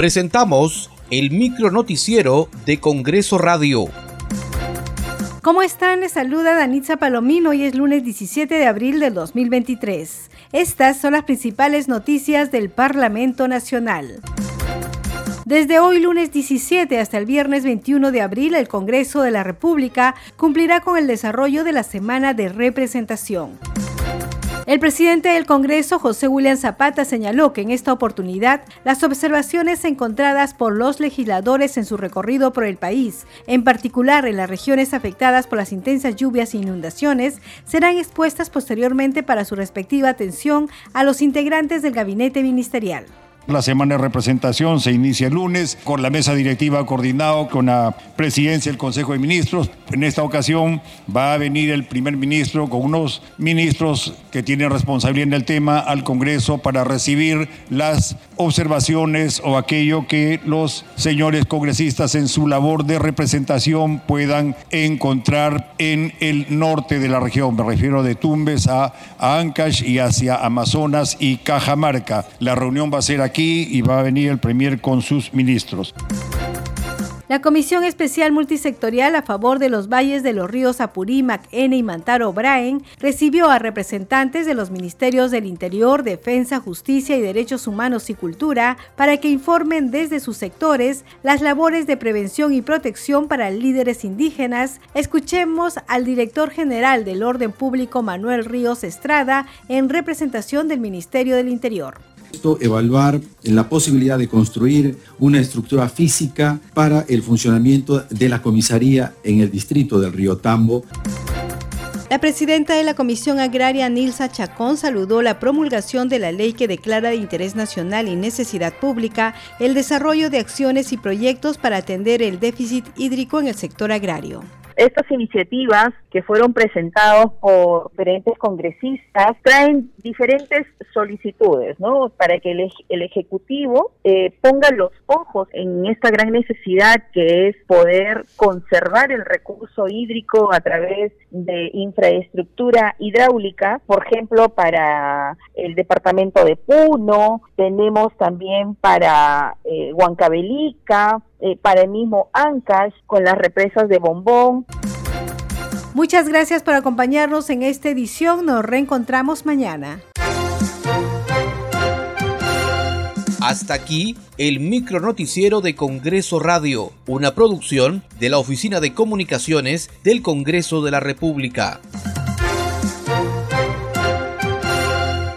Presentamos el micro noticiero de Congreso Radio. ¿Cómo están? Les saluda Danitza Palomino. Hoy es lunes 17 de abril del 2023. Estas son las principales noticias del Parlamento Nacional. Desde hoy lunes 17 hasta el viernes 21 de abril, el Congreso de la República cumplirá con el desarrollo de la semana de representación. El presidente del Congreso, José William Zapata, señaló que en esta oportunidad las observaciones encontradas por los legisladores en su recorrido por el país, en particular en las regiones afectadas por las intensas lluvias e inundaciones, serán expuestas posteriormente para su respectiva atención a los integrantes del gabinete ministerial. La semana de representación se inicia el lunes con la mesa directiva coordinado con la presidencia del Consejo de Ministros. En esta ocasión va a venir el primer ministro con unos ministros que tienen responsabilidad en el tema al Congreso para recibir las observaciones o aquello que los señores congresistas en su labor de representación puedan encontrar en el norte de la región. Me refiero de Tumbes a, Ancash y hacia Amazonas y Cajamarca. La reunión va a ser aquí aquí y va a venir el Premier con sus ministros. La Comisión Especial Multisectorial a favor de los valles de los ríos Apurímac, Ene y Mantaro Braen recibió a representantes de los Ministerios del Interior, Defensa, Justicia y Derechos Humanos y Cultura para que informen desde sus sectores las labores de prevención y protección para líderes indígenas. Escuchemos al director general del Orden Público, Manuel Ríos Estrada, en representación del Ministerio del Interior evaluar la posibilidad de construir una estructura física para el funcionamiento de la comisaría en el distrito del río Tambo. La presidenta de la Comisión Agraria, Nilsa Chacón, saludó la promulgación de la ley que declara de interés nacional y necesidad pública el desarrollo de acciones y proyectos para atender el déficit hídrico en el sector agrario. Estas iniciativas que fueron presentadas por diferentes congresistas traen diferentes solicitudes, ¿no? Para que el, Ejecutivo eh, ponga los ojos en esta gran necesidad que es poder conservar el recurso hídrico a través de infraestructura hidráulica, por ejemplo, para el departamento de Puno, tenemos también para eh, Huancavelica, eh, para el mismo Ancash, con las represas de Bombón. Muchas gracias por acompañarnos en esta edición. Nos reencontramos mañana. Hasta aquí el micro noticiero de Congreso Radio, una producción de la Oficina de Comunicaciones del Congreso de la República.